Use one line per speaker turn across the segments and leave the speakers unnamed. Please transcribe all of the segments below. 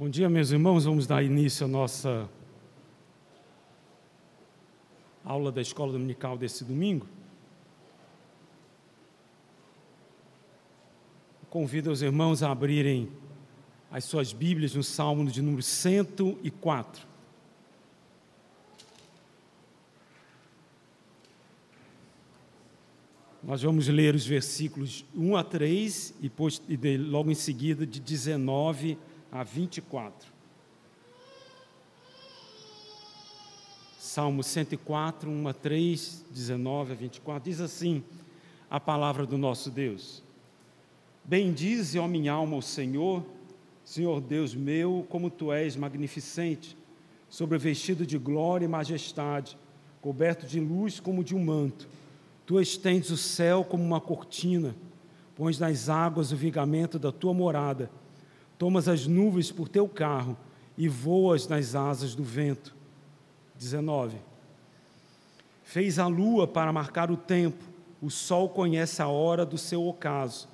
Bom dia, meus irmãos. Vamos dar início à nossa aula da escola dominical desse domingo. Convido os irmãos a abrirem as suas Bíblias no Salmo de número 104. Nós vamos ler os versículos 1 a 3 e, logo em seguida de 19 a a 24. Salmo 104, 1 a 3, 19 a 24, diz assim a palavra do nosso Deus. Bendize, ó minha alma, o Senhor, Senhor Deus meu, como tu és magnificente, sobrevestido de glória e majestade, coberto de luz como de um manto. Tu estendes o céu como uma cortina, pões nas águas o vigamento da tua morada tomas as nuvens por teu carro e voas nas asas do vento. 19. Fez a lua para marcar o tempo, o sol conhece a hora do seu ocaso.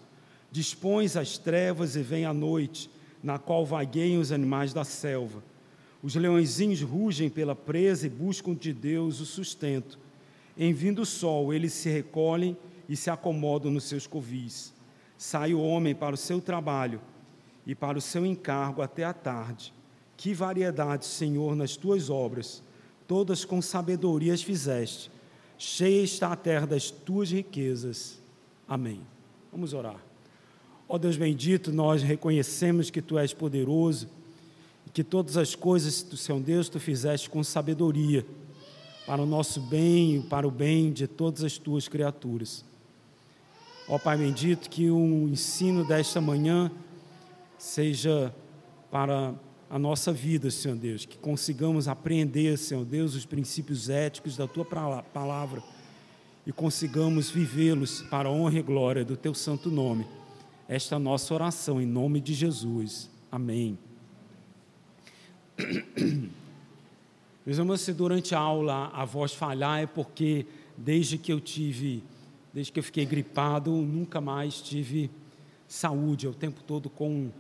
Dispões as trevas e vem a noite, na qual vagueiam os animais da selva. Os leõezinhos rugem pela presa e buscam de Deus o sustento. Em vindo o sol, eles se recolhem e se acomodam nos seus covis. Sai o homem para o seu trabalho e para o seu encargo até a tarde. Que variedade, Senhor, nas tuas obras, todas com sabedoria as fizeste. Cheia está a terra das tuas riquezas. Amém. Vamos orar. Ó Deus bendito, nós reconhecemos que tu és poderoso e que todas as coisas do Senhor Deus tu fizeste com sabedoria para o nosso bem e para o bem de todas as tuas criaturas. Ó Pai bendito, que o ensino desta manhã seja para a nossa vida, Senhor Deus, que consigamos apreender, Senhor Deus, os princípios éticos da tua palavra e consigamos vivê-los para a honra e glória do teu santo nome. Esta é a nossa oração em nome de Jesus. Amém. Meus irmãos, se durante a aula a voz falhar é porque desde que eu tive, desde que eu fiquei gripado, nunca mais tive saúde, é o tempo todo com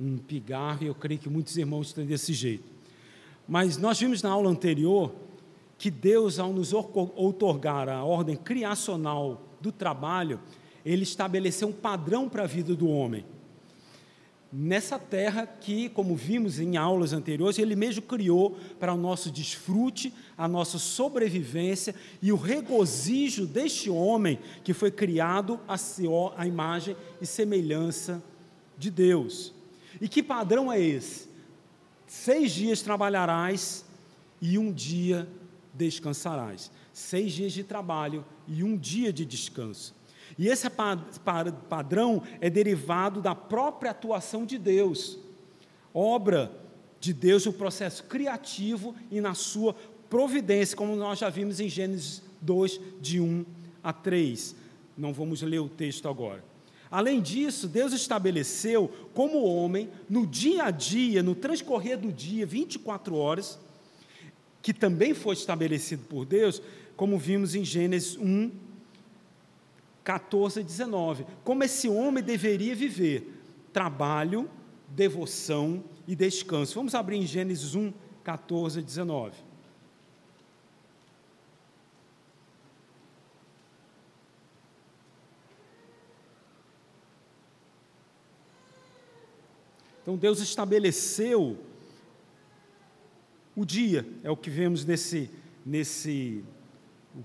um pigarro, e eu creio que muitos irmãos estão desse jeito. Mas nós vimos na aula anterior que Deus, ao nos outorgar a ordem criacional do trabalho, ele estabeleceu um padrão para a vida do homem. Nessa terra que, como vimos em aulas anteriores, ele mesmo criou para o nosso desfrute, a nossa sobrevivência e o regozijo deste homem que foi criado a, a imagem e semelhança de Deus. E que padrão é esse? Seis dias trabalharás e um dia descansarás. Seis dias de trabalho e um dia de descanso. E esse padrão é derivado da própria atuação de Deus, obra de Deus no processo criativo e na sua providência, como nós já vimos em Gênesis 2, de 1 a 3. Não vamos ler o texto agora. Além disso, Deus estabeleceu como homem, no dia a dia, no transcorrer do dia, 24 horas, que também foi estabelecido por Deus, como vimos em Gênesis 1, 14 e 19. Como esse homem deveria viver: trabalho, devoção e descanso. Vamos abrir em Gênesis 1, 14 e 19. Então Deus estabeleceu o dia, é o que vemos nesse, nesse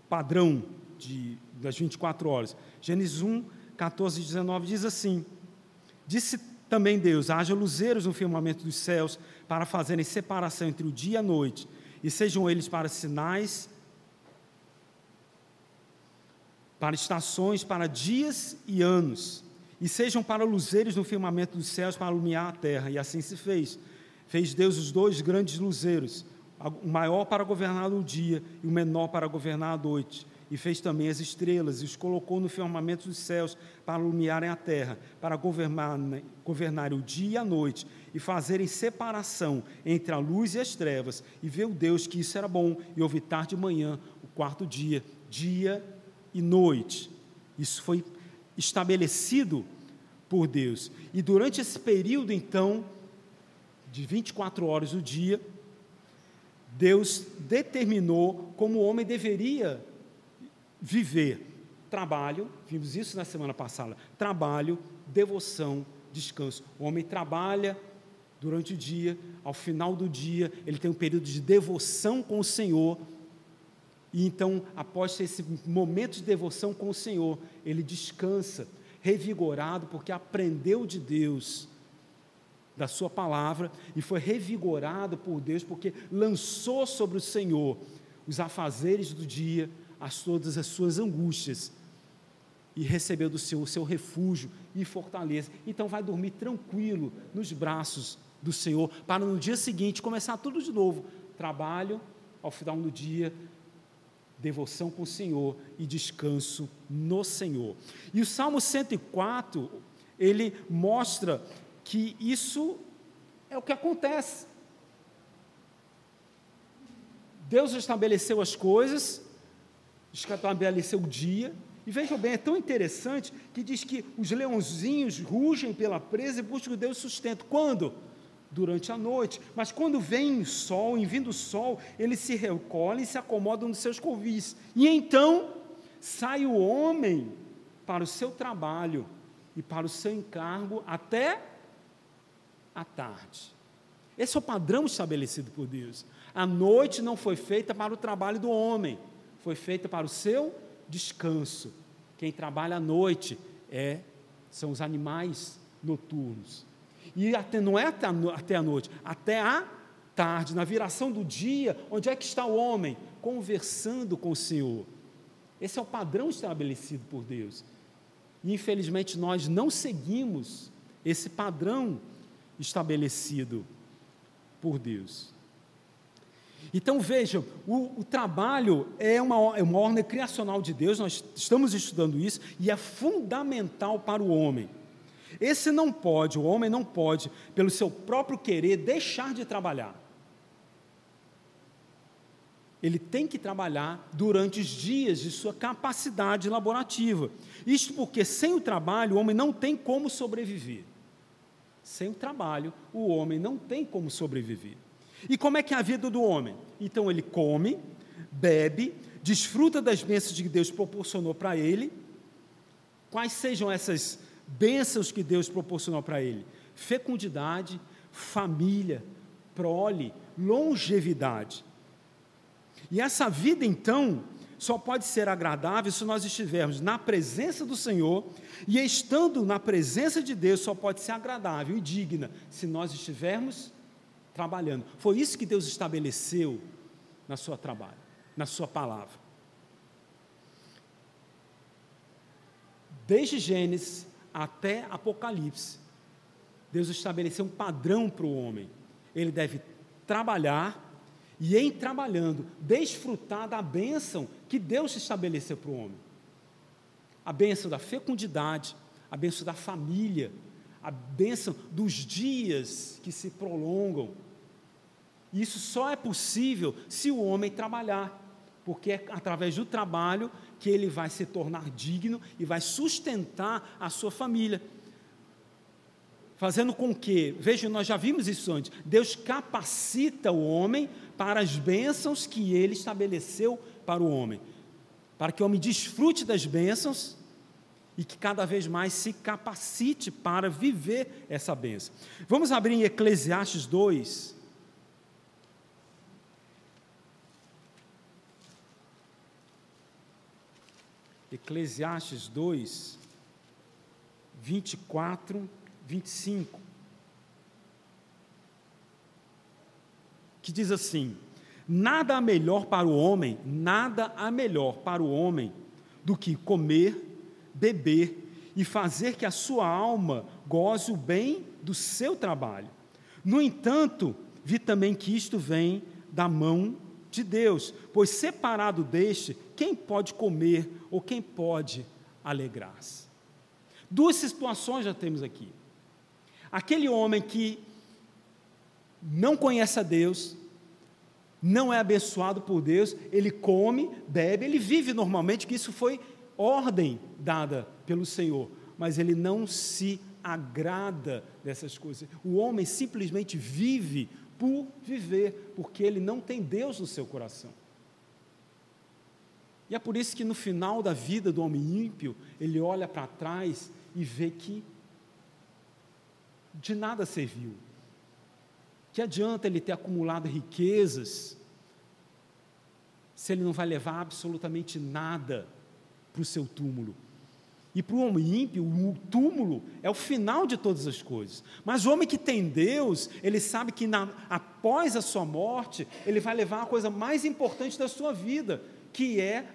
padrão de, das 24 horas. Gênesis 1, 14 e 19 diz assim: Disse também Deus: haja luzeiros no firmamento dos céus para fazerem separação entre o dia e a noite, e sejam eles para sinais, para estações, para dias e anos e sejam para luzeiros no firmamento dos céus para iluminar a terra. E assim se fez. Fez Deus os dois grandes luzeiros, o maior para governar o dia e o menor para governar a noite. E fez também as estrelas e os colocou no firmamento dos céus para iluminarem a terra, para governar, governar o dia e a noite e fazerem separação entre a luz e as trevas. E viu Deus que isso era bom e houve tarde e manhã, o quarto dia, dia e noite. Isso foi estabelecido por Deus. E durante esse período, então, de 24 horas do dia, Deus determinou como o homem deveria viver. Trabalho, vimos isso na semana passada. Trabalho, devoção, descanso. O homem trabalha durante o dia, ao final do dia, ele tem um período de devoção com o Senhor. E então, após esse momento de devoção com o Senhor, ele descansa, revigorado, porque aprendeu de Deus, da Sua palavra, e foi revigorado por Deus, porque lançou sobre o Senhor os afazeres do dia, as todas as suas angústias, e recebeu do Senhor o seu refúgio e fortaleza. Então, vai dormir tranquilo nos braços do Senhor, para no dia seguinte começar tudo de novo. Trabalho, ao final do dia, devoção com o Senhor e descanso no Senhor. E o Salmo 104, ele mostra que isso é o que acontece. Deus estabeleceu as coisas, estabeleceu o dia, e vejam bem, é tão interessante que diz que os leãozinhos rugem pela presa e buscam Deus sustento. Quando? Durante a noite. Mas quando vem o sol, em vindo o sol, eles se recolhem e se acomodam nos seus covis. E então sai o homem para o seu trabalho e para o seu encargo até a tarde. Esse é o padrão estabelecido por Deus. A noite não foi feita para o trabalho do homem, foi feita para o seu descanso. Quem trabalha à noite é são os animais noturnos. E até, não é até a, até a noite, até a tarde, na viração do dia, onde é que está o homem? Conversando com o Senhor. Esse é o padrão estabelecido por Deus. E infelizmente nós não seguimos esse padrão estabelecido por Deus. Então vejam, o, o, trabalho é uma, é uma ordem criacional de Deus, nós estamos estudando isso, e é fundamental para o homem. Esse não pode, o homem não pode, pelo seu próprio querer, deixar de trabalhar. Ele tem que trabalhar durante os dias de sua capacidade laborativa. Isto porque sem o trabalho o homem não tem como sobreviver. Sem o trabalho o homem não tem como sobreviver. E como é que é a vida do homem? Então ele come, bebe, desfruta das bênçãos que Deus proporcionou para ele. Quais sejam essas bênçãos que Deus proporcionou para ele: fecundidade, família, prole, longevidade. E essa vida, então, só pode ser agradável se nós estivermos na presença do Senhor, e estando na presença de Deus, só pode ser agradável e digna se nós estivermos trabalhando. Foi isso que Deus estabeleceu na sua trabalho, na sua palavra. Desde Gênesis até Apocalipse, Deus estabeleceu um padrão para o homem. Ele deve trabalhar e, em trabalhando, desfrutar da bênção que Deus estabeleceu para o homem. A bênção da fecundidade, a bênção da família, a bênção dos dias que se prolongam. Isso só é possível se o homem trabalhar, porque é através do trabalho que ele vai se tornar digno e vai sustentar a sua família. Fazendo com que, veja, nós já vimos isso antes, Deus capacita o homem para as bênçãos que ele estabeleceu para o homem, para que o homem desfrute das bênçãos e que cada vez mais se capacite para viver essa bênção. Vamos abrir em Eclesiastes 2, Eclesiastes 2, 24, 25, que diz assim: Nada há melhor para o homem, nada há melhor para o homem do que comer, beber e fazer que a sua alma goze o bem do seu trabalho. No entanto, vi também que isto vem da mão de Deus, pois separado deste, quem pode comer ou quem pode alegrar-se? Duas situações já temos aqui. Aquele homem que não conhece a Deus, não é abençoado por Deus, ele come, bebe, ele vive normalmente, que isso foi ordem dada pelo Senhor, mas ele não se agrada dessas coisas. O homem simplesmente vive por viver, porque ele não tem Deus no seu coração. E é por isso que no final da vida do homem ímpio, ele olha para trás e vê que de nada serviu. Que adianta ele ter acumulado riquezas se ele não vai levar absolutamente nada para o seu túmulo? E para o homem ímpio, o túmulo é o final de todas as coisas. Mas o homem que tem Deus, ele sabe que na, após a sua morte, ele vai levar a coisa mais importante da sua vida, que é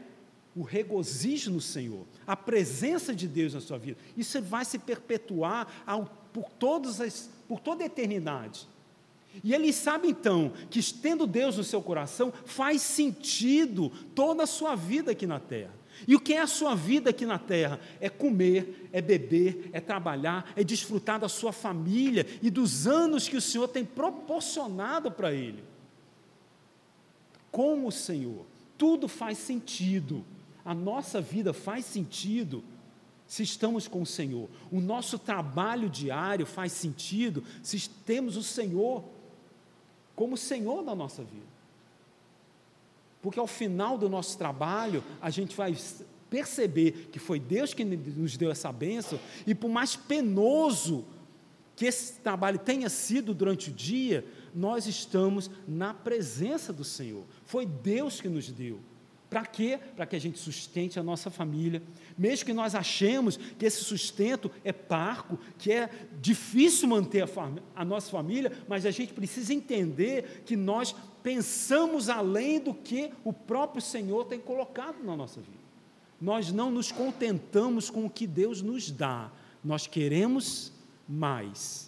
o regozijo no Senhor, a presença de Deus na sua vida. Isso vai se perpetuar ao, por, todas as, por toda a eternidade. E ele sabe então que, tendo Deus no seu coração, faz sentido toda a sua vida aqui na terra. E o que é a sua vida aqui na terra? É comer, é beber, é trabalhar, é desfrutar da sua família e dos anos que o Senhor tem proporcionado para ele. Com o Senhor, tudo faz sentido. A nossa vida faz sentido se estamos com o Senhor. O nosso trabalho diário faz sentido se temos o Senhor como Senhor da nossa vida. Porque ao final do nosso trabalho, a gente vai perceber que foi Deus que nos deu essa bênção, e por mais penoso que esse trabalho tenha sido durante o dia, nós estamos na presença do Senhor. Foi Deus que nos deu. Para quê? Para que a gente sustente a nossa família. Mesmo que nós achemos que esse sustento é parco, que é difícil manter a, a, nossa família, mas a gente precisa entender que nós pensamos além do que o próprio Senhor tem colocado na nossa vida. Nós não nos contentamos com o que Deus nos dá, nós queremos mais.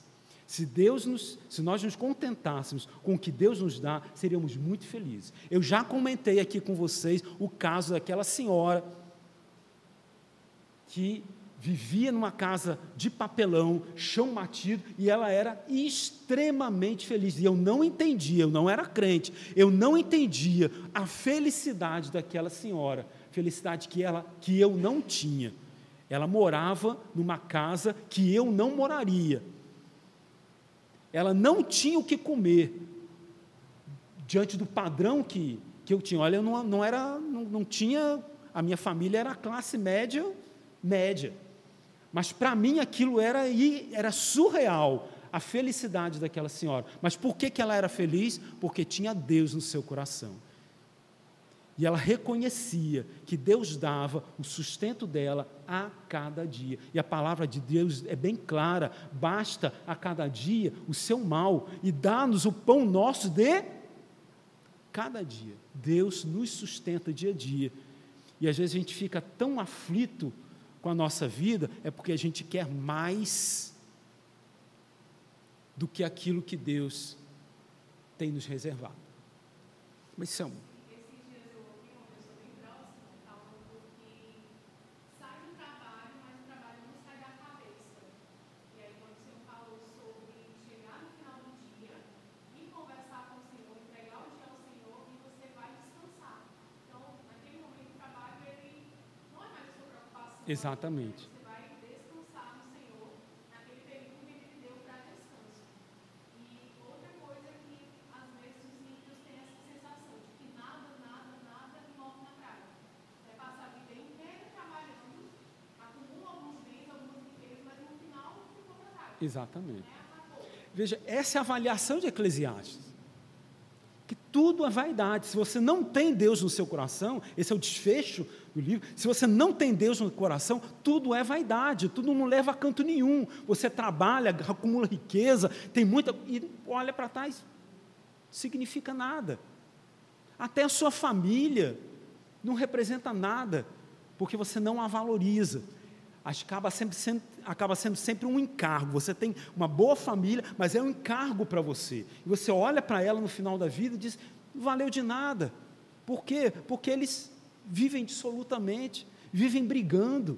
Se Deus nos, se nós nos contentássemos com o que Deus nos dá, seríamos muito felizes. Eu já comentei aqui com vocês o caso daquela senhora que vivia numa casa de papelão, chão batido, e ela era extremamente feliz. E eu não entendia, eu não era crente, eu não entendia a felicidade daquela senhora, felicidade que ela que eu não tinha. Ela morava numa casa que eu não moraria ela não tinha o que comer diante do padrão que, que eu tinha. Olha, eu não, não era, não, não tinha, a minha família era classe média, média. Mas para mim aquilo era, era surreal, a felicidade daquela senhora. Mas por que, que ela era feliz? Porque tinha Deus no seu coração. E ela reconhecia que Deus dava o sustento dela a cada dia. E a palavra de Deus é bem clara: basta a cada dia o seu mal e dá-nos o pão nosso de cada dia. Deus nos sustenta dia a dia. E às vezes a gente fica tão aflito com a nossa vida, é porque a gente quer mais do que aquilo que Deus tem nos reservado. Mas isso é um Exatamente. Você vai descansar no Senhor naquele período que Ele deu para descanso. E outra coisa é que, às vezes, os ímpios têm essa sensação de que nada, nada, nada morre na praia. Vai passar a vida inteira trabalhando, acumula alguns bens, algumas riquezas, mas no final ficou para trás. Exatamente. Veja, essa é a avaliação de Eclesiastes tudo é vaidade. Se você não tem Deus no seu coração, esse é o desfecho do livro. Se você não tem Deus no coração, tudo é vaidade, tudo não leva a canto nenhum. Você trabalha, acumula riqueza, tem muita. e olha para trás, significa nada. Até a sua família não representa nada, porque você não a valoriza. Acaba, sempre sendo, acaba sendo sempre um encargo. Você tem uma boa família, mas é um encargo para você. E você olha para ela no final da vida e diz: não valeu de nada. Por quê? Porque eles vivem dissolutamente, vivem brigando.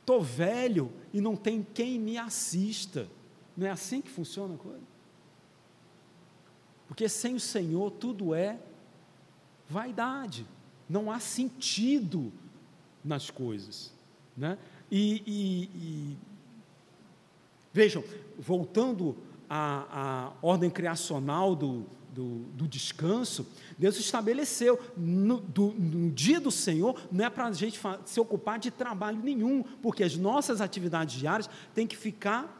Estou velho e não tem quem me assista. Não é assim que funciona a coisa? Porque sem o Senhor tudo é vaidade, não há sentido nas coisas. Né? E, e, e vejam, voltando à, à ordem criacional do, do, do, descanso, Deus estabeleceu no, do, no dia do Senhor, não é para a gente se ocupar de trabalho nenhum, porque as nossas atividades diárias têm que ficar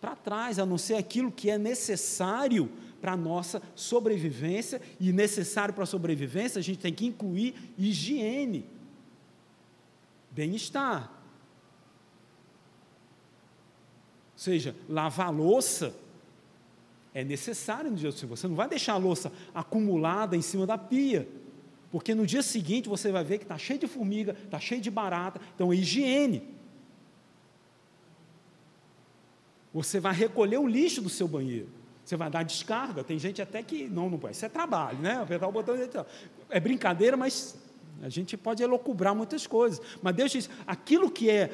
para trás, a não ser aquilo que é necessário para a nossa sobrevivência, e necessário para a sobrevivência, a gente tem que incluir higiene, bem-estar. Ou seja, lavar louça é necessário no dia do Senhor. Você não vai deixar a louça acumulada em cima da pia, porque no dia seguinte você vai ver que está cheio de formiga, está cheio de barata, então é higiene. Você vai recolher o lixo do seu banheiro. Você vai dar descarga. Tem gente até que não, não pode. Isso é trabalho, né? Apertar o botão. É brincadeira, mas a gente pode elocubrar muitas coisas. Mas Deus diz: aquilo que é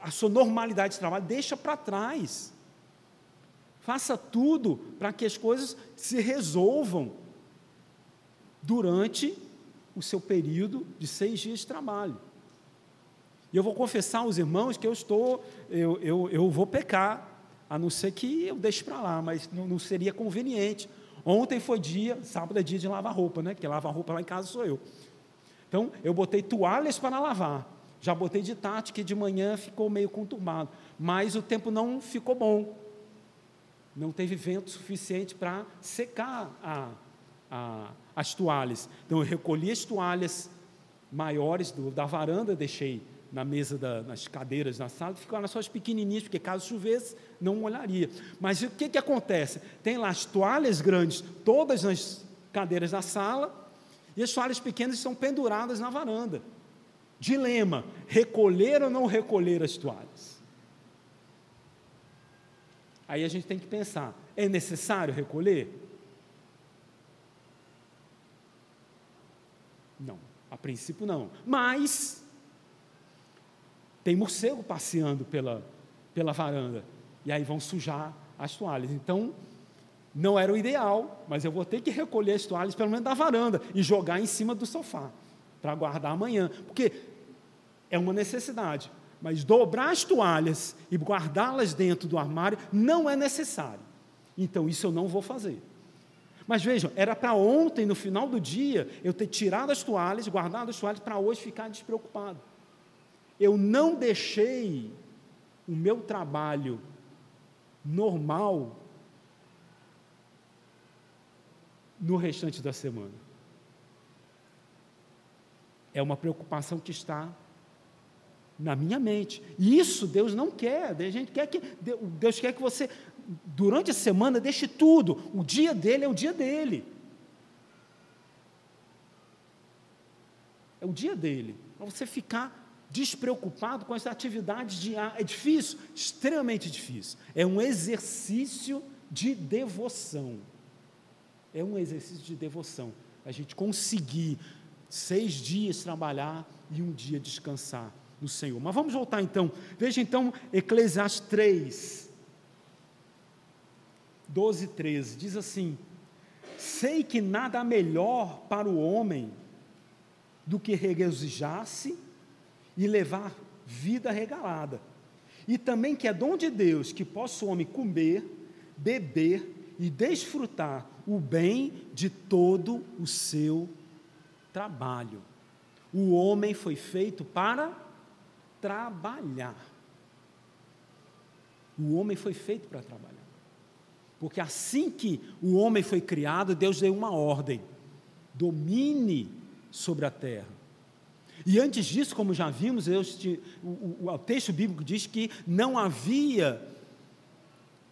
a sua normalidade de trabalho, deixa para trás. Faça tudo para que as coisas se resolvam durante o seu período de seis dias de trabalho. E eu vou confessar aos irmãos que eu estou, eu, eu, eu vou pecar a não ser que eu deixe para lá, mas não, não, seria conveniente. Ontem foi dia, sábado é dia de lavar roupa, né? Porque lavar roupa lá em casa sou eu. Então, eu botei toalhas para lavar. Já botei de tarde, que de manhã ficou meio conturbado. Mas o tempo não ficou bom. Não teve vento suficiente para secar a, a, as toalhas. Então, eu recolhi as toalhas maiores do, da varanda, deixei na mesa, da, nas cadeiras na sala, ficaram só as pequenininhas, porque caso chovesse, não molharia. Mas o que, que acontece? Tem lá as toalhas grandes, todas nas cadeiras da sala, e as toalhas pequenas estão penduradas na varanda. Dilema: recolher ou não recolher as toalhas? Aí a gente tem que pensar: é necessário recolher? Não, a princípio não. Mas tem morcego passeando pela, pela varanda. E aí vão sujar as toalhas. Então, não era o ideal, mas eu vou ter que recolher as toalhas, pelo menos da varanda, e jogar em cima do sofá, para guardar amanhã. Porque é uma necessidade. Mas dobrar as toalhas e guardá-las dentro do armário não é necessário. Então, isso eu não vou fazer. Mas vejam, era para ontem, no final do dia, eu ter tirado as toalhas, guardado as toalhas, para hoje ficar despreocupado eu não deixei o meu trabalho normal no restante da semana. É uma preocupação que está na minha mente. E isso Deus não quer. Gente quer que Deus quer que você durante a semana deixe tudo. O dia dele é o dia dele. É o dia dele. Para você ficar despreocupado com as atividades de ar. É difícil, extremamente difícil. É um exercício de devoção. É um exercício de devoção. A gente conseguir seis dias trabalhar e um dia descansar no Senhor. Mas vamos voltar então. Veja então Eclesiastes 3, 12 e 13. Diz assim: Sei que nada melhor para o homem do que regozijar-se e levar vida regalada. E também que é dom de Deus que possa o homem comer, beber e desfrutar o bem de todo o seu trabalho. O homem foi feito para trabalhar. O homem foi feito para trabalhar. Porque assim que o homem foi criado, Deus deu uma ordem: domine sobre a terra. E antes disso, como já vimos, o, o, o, texto bíblico diz que não havia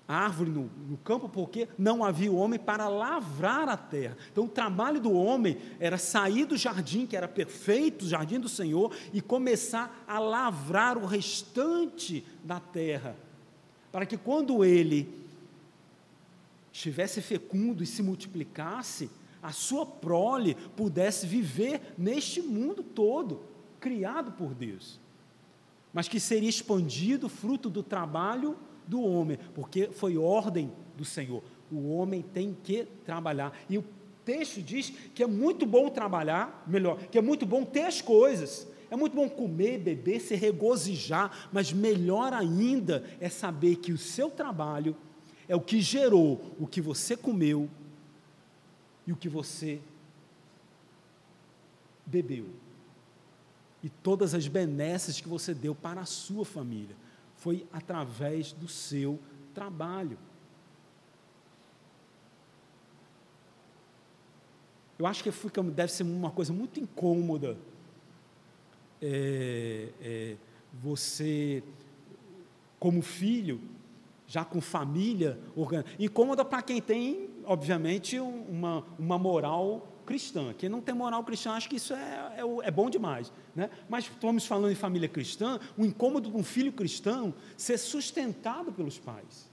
árvore no, no, campo, porque não havia homem para lavrar a terra. Então, o trabalho do homem era sair do jardim, que era perfeito, o jardim do Senhor, e começar a lavrar o restante da terra, para que quando ele estivesse fecundo e se multiplicasse, a sua prole pudesse viver neste mundo todo, criado por Deus, mas que seria expandido fruto do trabalho do homem, porque foi ordem do Senhor. O homem tem que trabalhar. E o texto diz que é muito bom trabalhar, melhor, que é muito bom ter as coisas. É muito bom comer, beber, se regozijar, mas melhor ainda é saber que o seu trabalho é o que gerou o que você comeu e o que você bebeu. E todas as benesses que você deu para a sua família foi através do seu trabalho. Eu acho que fica, deve ser uma coisa muito incômoda é, é, você, como filho, já com família, incômoda para quem tem, obviamente, uma, uma moral cristã. Quem não tem moral cristã, acho que isso é, é, é, bom demais. Né? Mas estamos falando em família cristã, o incômodo de um filho cristão ser sustentado pelos pais.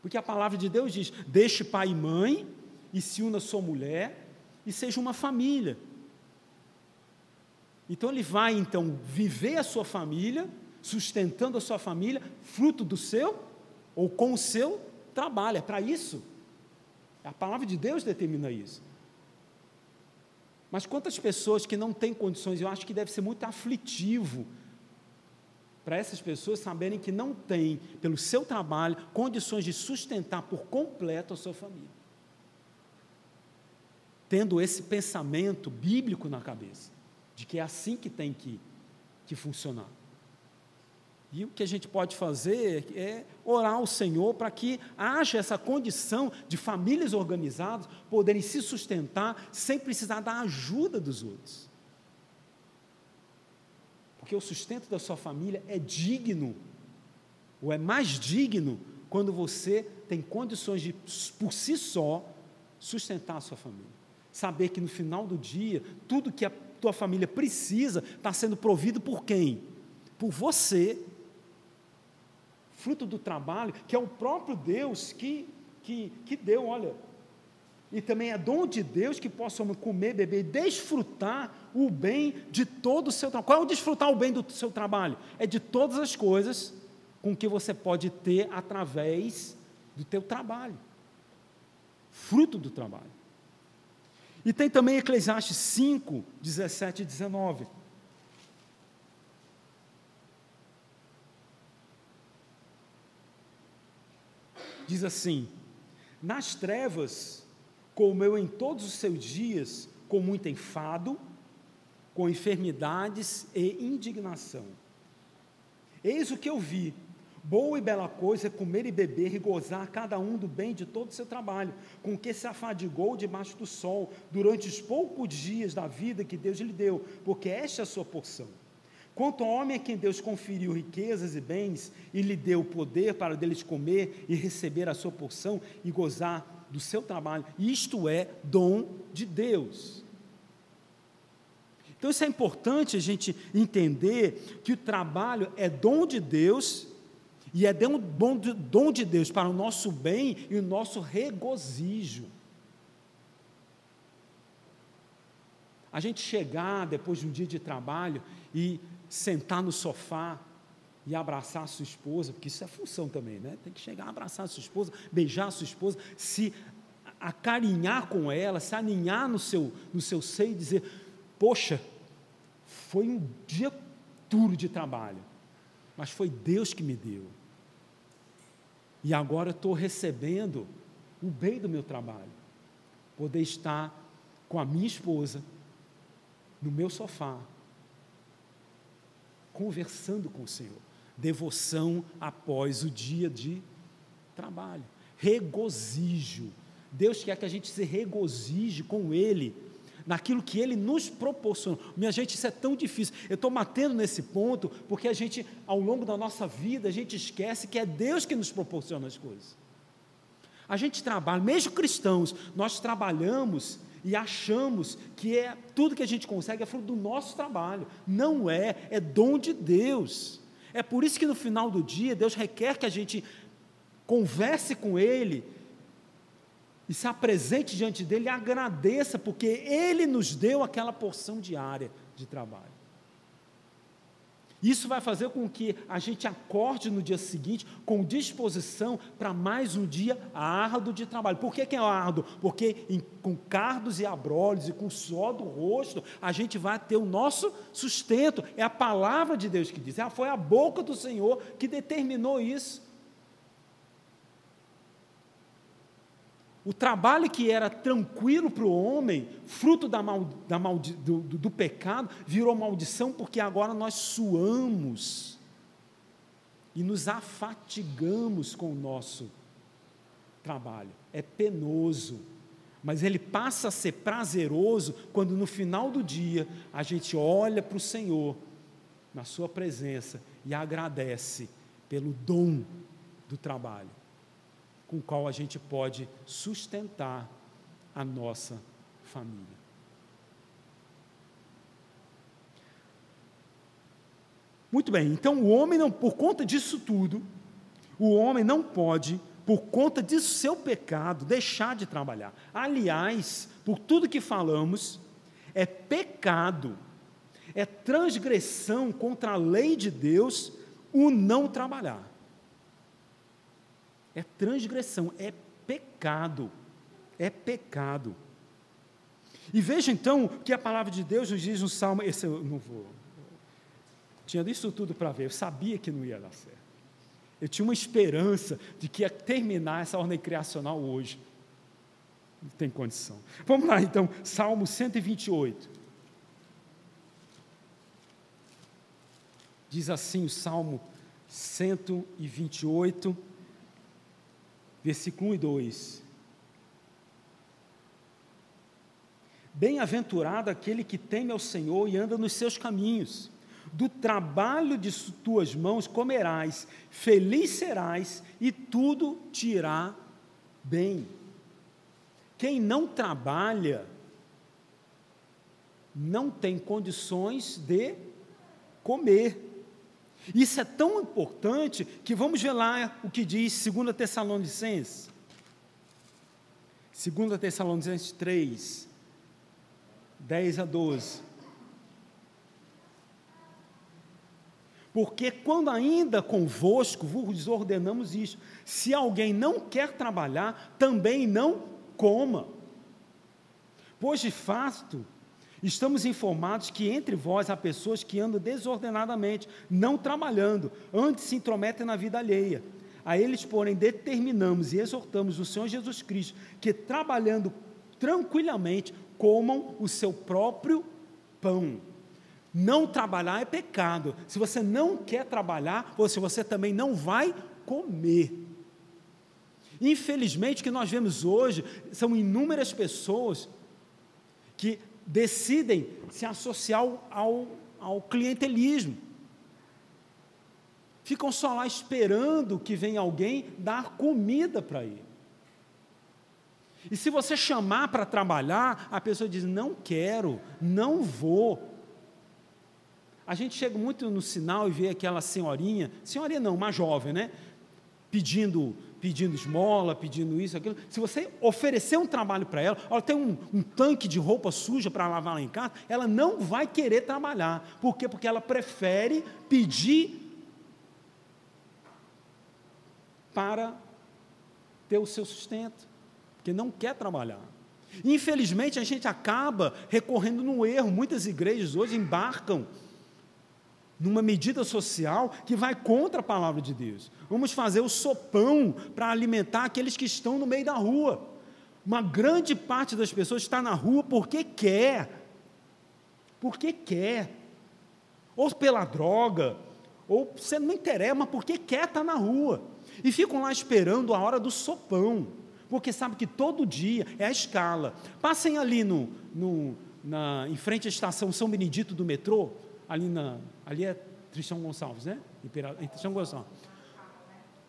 Porque a palavra de Deus diz: deixe pai e mãe e se una sua mulher e seja uma família. Então ele vai então viver a sua família, sustentando a sua família, fruto do seu ou com o seu trabalho. É para isso. A palavra de Deus determina isso. Mas quantas pessoas que não têm condições, eu acho que deve ser muito aflitivo para essas pessoas saberem que não têm, pelo seu trabalho, condições de sustentar por completo a sua família tendo esse pensamento bíblico na cabeça, de que é assim que tem que, que funcionar. E o que a gente pode fazer é orar ao Senhor para que haja essa condição de famílias organizadas poderem se sustentar sem precisar da ajuda dos outros. Porque o sustento da sua família é digno, ou é mais digno, quando você tem condições de, por si só, sustentar a sua família saber que no final do dia, tudo que a tua família precisa está sendo provido por quem? Por você. Fruto do trabalho, que é o próprio Deus que, que, que deu, olha. E também é dom de Deus que possamos comer, beber e desfrutar o bem de todo o seu trabalho. Qual é o desfrutar o bem do seu trabalho? É de todas as coisas com que você pode ter através do teu trabalho. Fruto do trabalho. E tem também Eclesiastes 5, 17 e 19. Diz assim: Nas trevas, comeu em todos os seus dias com muito enfado, com enfermidades e indignação. Eis o que eu vi, Boa e bela coisa é comer e beber e gozar cada um do bem de todo o seu trabalho, com que se afadigou debaixo do sol durante os poucos dias da vida que Deus lhe deu, porque esta é a sua porção. Quanto ao homem a quem Deus conferiu riquezas e bens e lhe deu o poder para deles comer e receber a sua porção e gozar do seu trabalho, isto é dom de Deus. Então, isso é importante a gente entender que o trabalho é dom de Deus e é dom de Deus para o nosso bem e o nosso regozijo. A gente chegar depois de um dia de trabalho e sentar no sofá e abraçar a sua esposa, porque isso é função também, né? Tem que chegar, abraçar a sua esposa, beijar a sua esposa, se acarinhar com ela, se aninhar no seu, no seu seio e dizer: Poxa, foi um dia duro de trabalho, mas foi Deus que me deu. E agora estou recebendo o bem do meu trabalho. Poder estar com a minha esposa no meu sofá, conversando com o Senhor. Devoção após o dia de trabalho. Regozijo. Deus quer que a gente se regozije com Ele naquilo que Ele nos proporcionou. Minha gente, isso é tão difícil. Eu estou matando nesse ponto porque a gente, ao longo da nossa vida, a gente esquece que é Deus que nos proporciona as coisas. A gente trabalha, mesmo cristãos, nós trabalhamos e achamos que é tudo que a gente consegue é fruto do nosso trabalho. Não é, é dom de Deus. É por isso que no final do dia Deus requer que a gente converse com Ele e se apresente diante dele e agradeça, porque ele nos deu aquela porção diária de trabalho. Isso vai fazer com que a gente acorde no dia seguinte com disposição para mais um dia árduo de trabalho. Por que, que é árduo? Porque em, com cardos e abrolhos e com suor do rosto, a gente vai ter o nosso sustento. É a palavra de Deus que diz. É, foi a boca do Senhor que determinou isso. O trabalho que era tranquilo para o homem, fruto da mal, da maldi, do, do, do pecado, virou maldição porque agora nós suamos e nos afatigamos com o nosso trabalho. É penoso, mas ele passa a ser prazeroso quando no final do dia a gente olha para o Senhor na Sua presença e agradece pelo dom do trabalho com o qual a gente pode sustentar a nossa família. Muito bem, então o homem não, por conta disso tudo, o homem não pode, por conta de seu pecado, deixar de trabalhar. Aliás, por tudo que falamos, é pecado, é transgressão contra a lei de Deus o não trabalhar é transgressão, é pecado. É pecado. E veja então que a palavra de Deus nos diz no Salmo. Esse eu não vou. Tinha isso tudo para ver, eu sabia que não ia dar certo. Eu tinha uma esperança de que ia terminar essa ordem criacional hoje. Não tem condição. Vamos lá então, Salmo 128. Diz assim o Salmo 128 versículo 1 e 2. Bem-aventurado aquele que teme ao Senhor e anda nos seus caminhos. Do trabalho de tuas mãos comerás, feliz serás e tudo te irá bem. Quem não trabalha não tem condições de comer. Isso é tão importante que vamos ver lá o que diz 2 Tessalonicenses. 2 Tessalonicenses 3, 10 a 12. Porque quando ainda convosco vos ordenamos isso, se alguém não quer trabalhar, também não coma. Pois de fato, Estamos informados que entre vós há pessoas que andam desordenadamente, não trabalhando, antes se intrometem na vida alheia. A eles, porém, determinamos e exortamos o Senhor Jesus Cristo que, trabalhando tranquilamente, comam o seu próprio pão. Não trabalhar é pecado. Se você não quer trabalhar, ou se você também não vai comer. Infelizmente, o que nós vemos hoje são inúmeras pessoas que decidem se associar ao, ao clientelismo. Ficam só lá esperando que venha alguém dar comida para ele. E se você chamar para trabalhar, a pessoa diz: não quero, não vou. A gente chega muito no sinal e vê aquela senhorinha, senhorinha não, uma jovem, né? Pedindo pedindo esmola, pedindo isso, aquilo. Se você oferecer um trabalho para ela, ela tem um, um tanque de roupa suja para lavar lá em casa, ela não vai querer trabalhar. Por quê? Porque ela prefere pedir para ter o seu sustento, porque não quer trabalhar. Infelizmente, a gente acaba recorrendo no erro. Muitas igrejas hoje embarcam numa medida social que vai contra a palavra de Deus. Vamos fazer o sopão para alimentar aqueles que estão no meio da rua. Uma grande parte das pessoas está na rua porque quer. Porque quer. Ou pela droga, ou você não interessa, mas porque quer estar na rua. E ficam lá esperando a hora do sopão, porque sabe que todo dia é a escala. Passem ali no, no na, em frente à estação São Benedito do metrô, ali, na, ali é Tristão Gonçalves, né? Imperador, Tristão Gonçalves.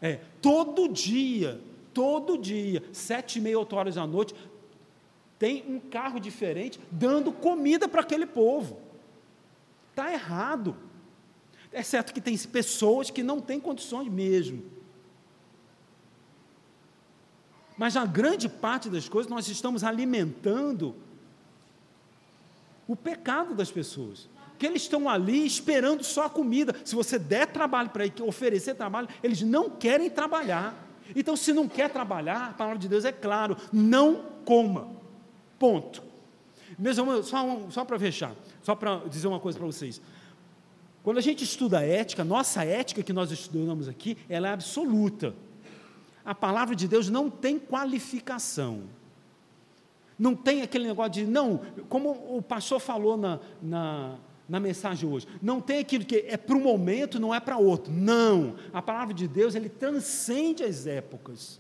É, todo dia, todo dia, sete e meia, oito horas da noite, tem um carro diferente dando comida para aquele povo. Está errado. É certo que tem pessoas que não têm condições mesmo. Mas na grande parte das coisas nós estamos alimentando o pecado das pessoas. Que eles estão ali esperando só a comida. Se você der trabalho para eles, oferecer trabalho, eles não querem trabalhar. Então, se não quer trabalhar, a palavra de Deus é claro, não coma. Ponto. Meus irmãos, só, só para fechar, só para dizer uma coisa para vocês. Quando a gente estuda ética, nossa ética que nós estudamos aqui, ela é absoluta. A palavra de Deus não tem qualificação. Não tem aquele negócio de, não, como o pastor falou na, na, na mensagem hoje, não tem aquilo que é para o momento, não é para outro. Não, a palavra de Deus, ele transcende as épocas.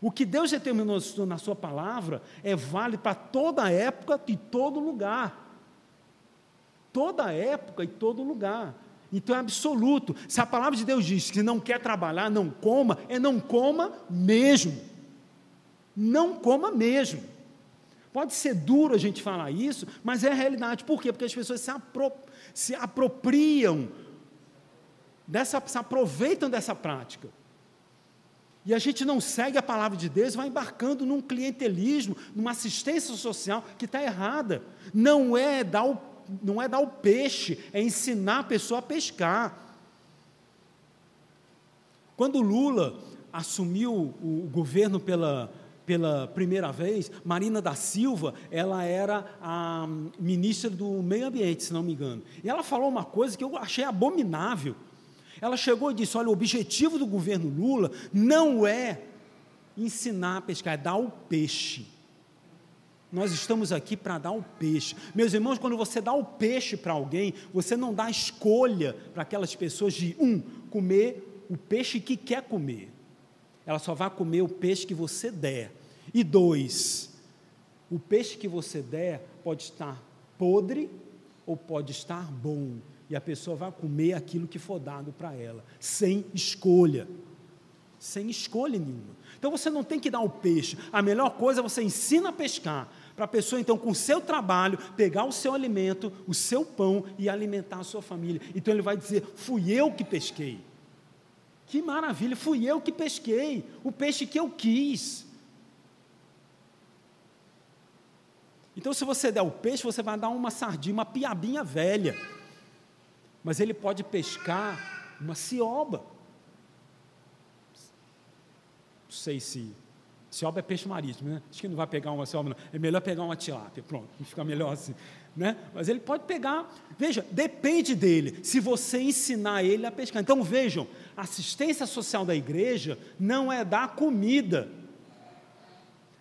O que Deus determinou na sua palavra é válido para toda época e todo lugar. Toda época e todo lugar. Então é absoluto. Se a palavra de Deus diz que não quer trabalhar, não coma, é não coma mesmo. Não coma mesmo. Pode ser duro a gente falar isso, mas é a realidade. Por quê? Porque as pessoas se, apro se apropriam dessa, se aproveitam dessa prática. E a gente não segue a palavra de Deus, vai embarcando num clientelismo, numa assistência social que está errada. Não é dar o, não é dar o peixe, é ensinar a pessoa a pescar. Quando Lula assumiu o governo pela pela primeira vez, Marina da Silva, ela era a ministra do Meio Ambiente, se não me engano. E ela falou uma coisa que eu achei abominável. Ela chegou e disse: Olha, o objetivo do governo Lula não é ensinar a pescar, é dar o peixe. Nós estamos aqui para dar o peixe. Meus irmãos, quando você dá o peixe para alguém, você não dá escolha para aquelas pessoas de, um, comer o peixe que quer comer. Ela só vai comer o peixe que você der. E dois, o peixe que você der pode estar podre ou pode estar bom. E a pessoa vai comer aquilo que for dado para ela, sem escolha. Sem escolha nenhuma. Então você não tem que dar o peixe. A melhor coisa é você ensina a pescar. Para a pessoa, então, com o seu trabalho, pegar o seu alimento, o seu pão e alimentar a sua família. Então ele vai dizer: fui eu que pesquei. Que maravilha, fui eu que pesquei. O peixe que eu quis. Então, se você der o peixe, você vai dar uma sardinha, uma piabinha velha. Mas ele pode pescar uma cioba. Não sei se. Cioba é peixe marítimo, né? Acho que não vai pegar uma cioba, não. É melhor pegar uma tilápia, pronto, fica melhor assim. Né? Mas ele pode pegar, veja, depende dele, se você ensinar ele a pescar. Então vejam, assistência social da igreja não é dar comida.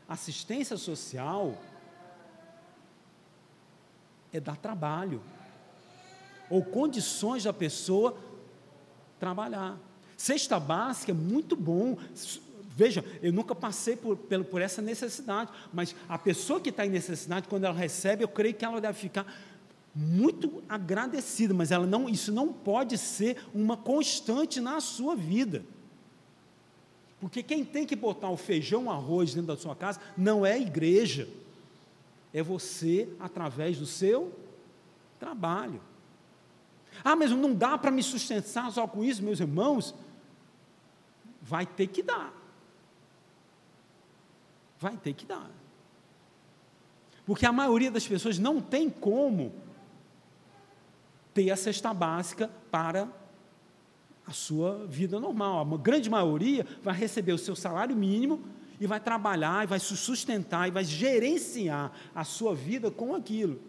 Assistência social é dar trabalho ou condições da pessoa trabalhar. Cesta básica é muito bom. Veja, eu nunca passei por, por, por essa necessidade, mas a pessoa que está em necessidade, quando ela recebe, eu creio que ela deve ficar muito agradecida, mas ela não, isso não pode ser uma constante na sua vida. Porque quem tem que botar o feijão, o arroz dentro da sua casa não é a igreja é você através do seu trabalho. Ah, mas não dá para me sustentar só com isso, meus irmãos? Vai ter que dar. Vai ter que dar. Porque a maioria das pessoas não tem como ter a cesta básica para a sua vida normal. A grande maioria vai receber o seu salário mínimo e vai trabalhar, e vai se sustentar, e vai gerenciar a sua vida com aquilo.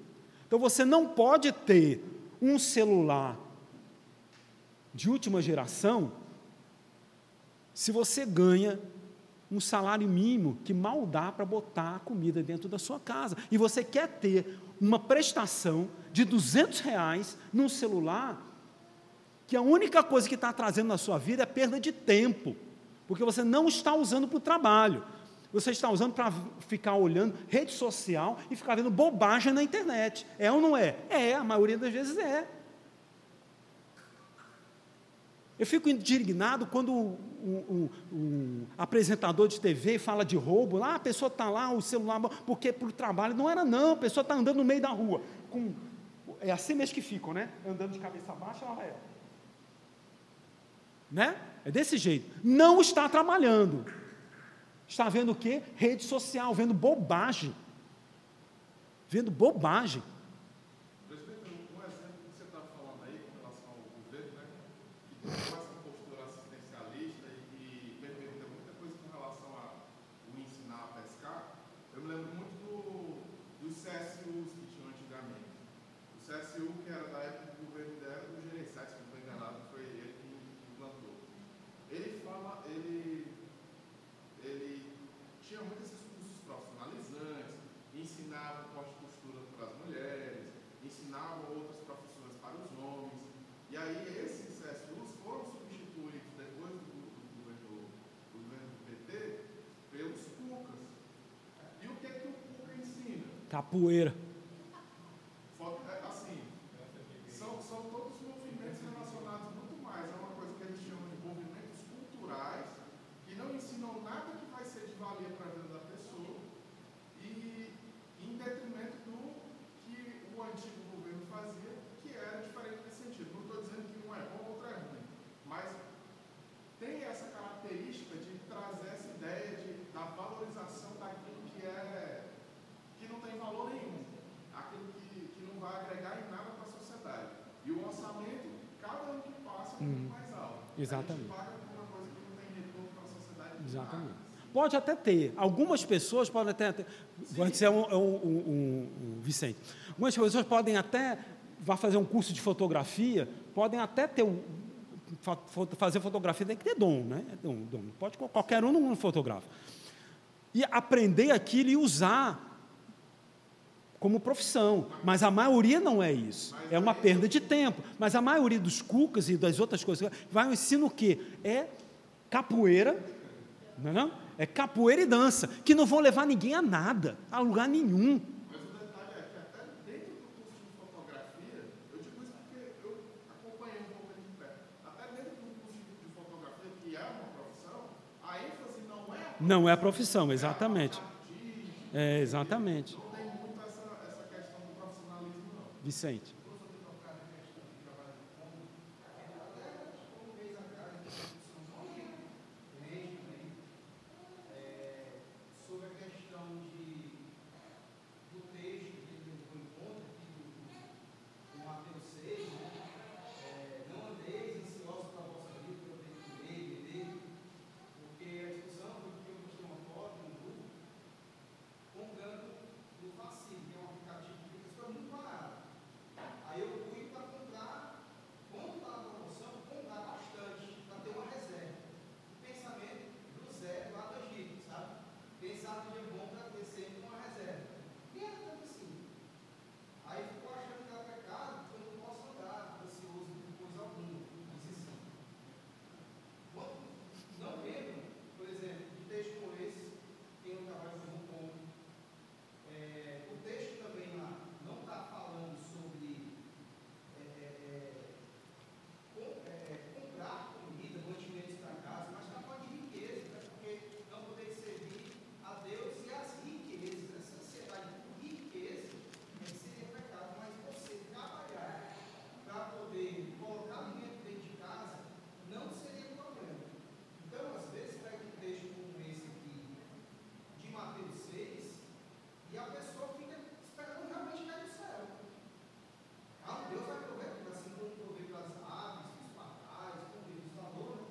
Então você não pode ter um celular de última geração se você ganha um salário mínimo que mal dá para botar a comida dentro da sua casa. E você quer ter uma prestação de 200 reais num celular que a única coisa que está trazendo na sua vida é perda de tempo porque você não está usando para o trabalho. Você está usando para ficar olhando rede social e ficar vendo bobagem na internet. É ou não é? É, a maioria das vezes é. Eu fico indignado quando o, o, o, apresentador de TV fala de roubo. Lá a pessoa está lá, o celular, porque para o trabalho. Não era, não. A pessoa está andando no meio da rua. Com, é assim mesmo que ficam, né? Andando de cabeça baixa, vai. Né? É desse jeito. Não está trabalhando. Está vendo o quê? Rede social, vendo bobagem. Vendo bobagem.
de costura para as mulheres, ensinavam outras profissões para os homens. E aí esses SUs foram substituídos depois do, governo, do do PT pelos PUCAS. E o que, é que o PUCA ensina? Capoeira.
Exatamente.
nada.
Pode até ter. Algumas pessoas podem até. ter- Vou dizer um, um, um- um- um Vicente. Algumas pessoas podem até. Vai fazer um curso de fotografia, podem até ter um. Fazer fotografia tem que ter dom, né? É Dom, dom. Pode, qualquer um não fotografa. E aprender aquilo e usar como profissão, mas a maioria não é isso. É uma perda de tempo. Mas a maioria dos cucas e das outras coisas vai ao ensino o quê? É capoeira, não é não? É capoeira e dança, que não vão levar ninguém a nada, a lugar nenhum.
Mas o detalhe é que até dentro do curso de fotografia, eu digo isso porque eu acompanhei um pouco de perto, até dentro do curso de fotografia, que é uma profissão, a ênfase não é a
Não é a profissão, exatamente. É, exatamente.
não tem muito essa, essa questão do profissionalismo, não.
Vicente.
sobre a questão de, do texto que ele levou em conta, aqui do, do Mateus 6, né? É, não andeis ansiosos para a vossa vida, para ter que comer, beber, porque a discussão foi porque eu postei uma foto no grupo comprando no Facil, que é um aplicativo que fica super muito barato. Aí eu fui para comprar, quando está na promoção, comprar bastante, para ter uma reserva. O pensamento do Zé lá do Egito, sabe? Pensar que é bom para ter sempre uma reserva. E era tanto assim. Aí ficou achando que era pecado, que eu não posso andar ansioso por coisa alguma. Disse assim. Quando não lembro, por exemplo, de texto como esse, tem um trabalho como como é, o texto também lá não está falando sobre é, é, é, com- é, comprar comida, mantimentos para casa, mas está falando de riqueza, né? porque não poder servir a Deus e as riquezas, essa ansiedade por riqueza, é que seria pecado, mas você trabalhar para poder colocar alimento dentro de casa não seria problema. Então, às vezes, pega um texto como esse aqui, de Mateus 6, e a pessoa fica esperando realmente cair do céu. Ah, Deus vai prover, porque assim como prover para as aves, os pardais, prover os valores.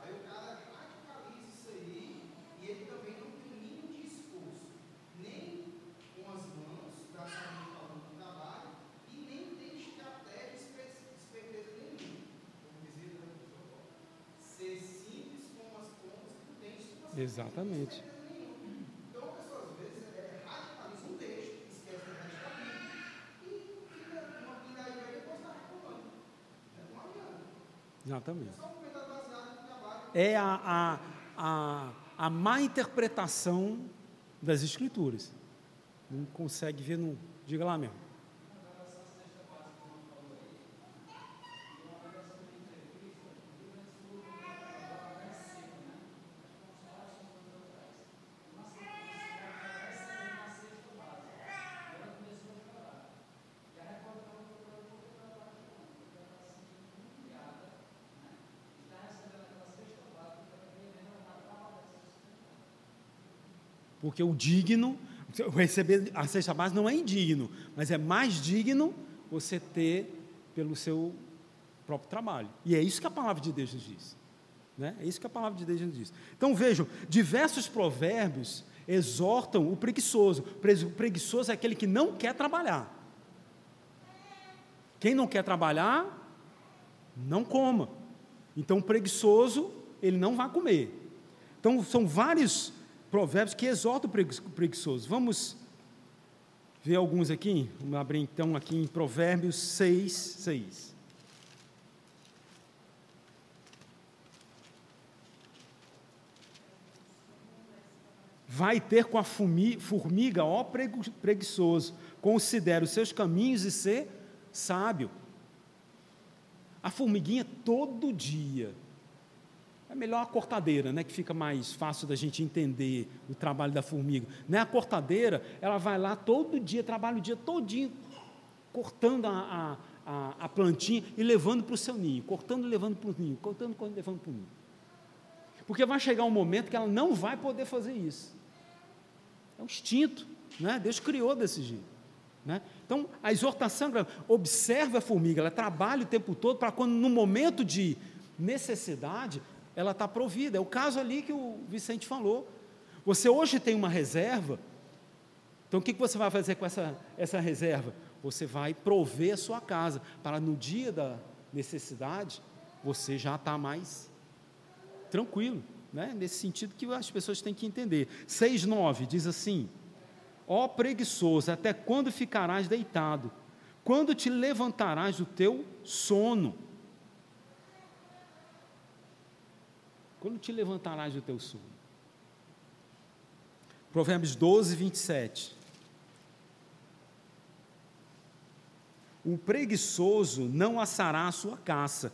Aí o cara radicaliza isso aí, e ele também não tem o mínimo de esforço, nem com as mãos, para saber falando do trabalho, e nem tem estratégia, espe- esperteza nenhuma. Como dizia o professor, ser simples como as pombas que não tem estimação.
Exatamente.
Então a pessoa às vezes é, radicaliza um texto, esquece da resto da Bíblia e fica uma pindaíba e depois está reclamando. Não
Exatamente.
Trabalho.
É a, a, a, a má interpretação das escrituras. Não consegue ver, não. Diga lá mesmo. Porque o digno, receber a cesta básica não é indigno, mas é mais digno você ter pelo seu próprio trabalho. E é isso que a palavra de Deus nos diz. Né? É isso que a palavra de Deus nos diz. Então vejam, diversos provérbios exortam o preguiçoso. O preguiçoso é aquele que não quer trabalhar. Quem não quer trabalhar, não coma. Então, o preguiçoso, ele não vai comer. Então, são vários provérbios que exortam o pregui- o preguiçoso. Vamos ver alguns aqui? Vamos abrir então aqui em Provérbios 6, 6. vai ter com a formiga, ó preguiçoso, considere os seus caminhos e ser sábio. A formiguinha todo dia. É melhor a cortadeira, né, que fica mais fácil da gente entender o trabalho da formiga. Né? A cortadeira, ela vai lá todo dia, trabalha o dia todinho, cortando a, a, a, plantinha e levando para o seu ninho, cortando e levando para o ninho, cortando e levando para o ninho. Porque vai chegar um momento que ela não vai poder fazer isso. É um instinto, né? Deus criou desse jeito. Né? Então, a exortação, observe a formiga, ela trabalha o tempo todo para quando, no momento de necessidade, ela está provida. É o caso ali que o Vicente falou. Você hoje tem uma reserva, então o que, você vai fazer com essa, essa reserva? Você vai prover a sua casa, para no dia da necessidade, você já está mais tranquilo, né? nesse sentido que as pessoas têm que entender. 6,9 diz assim: Ó preguiçoso, até quando ficarás deitado? Quando te levantarás do teu sono? Quando te levantarás do teu sono? Provérbios 12, 27. O preguiçoso não assará a sua caça,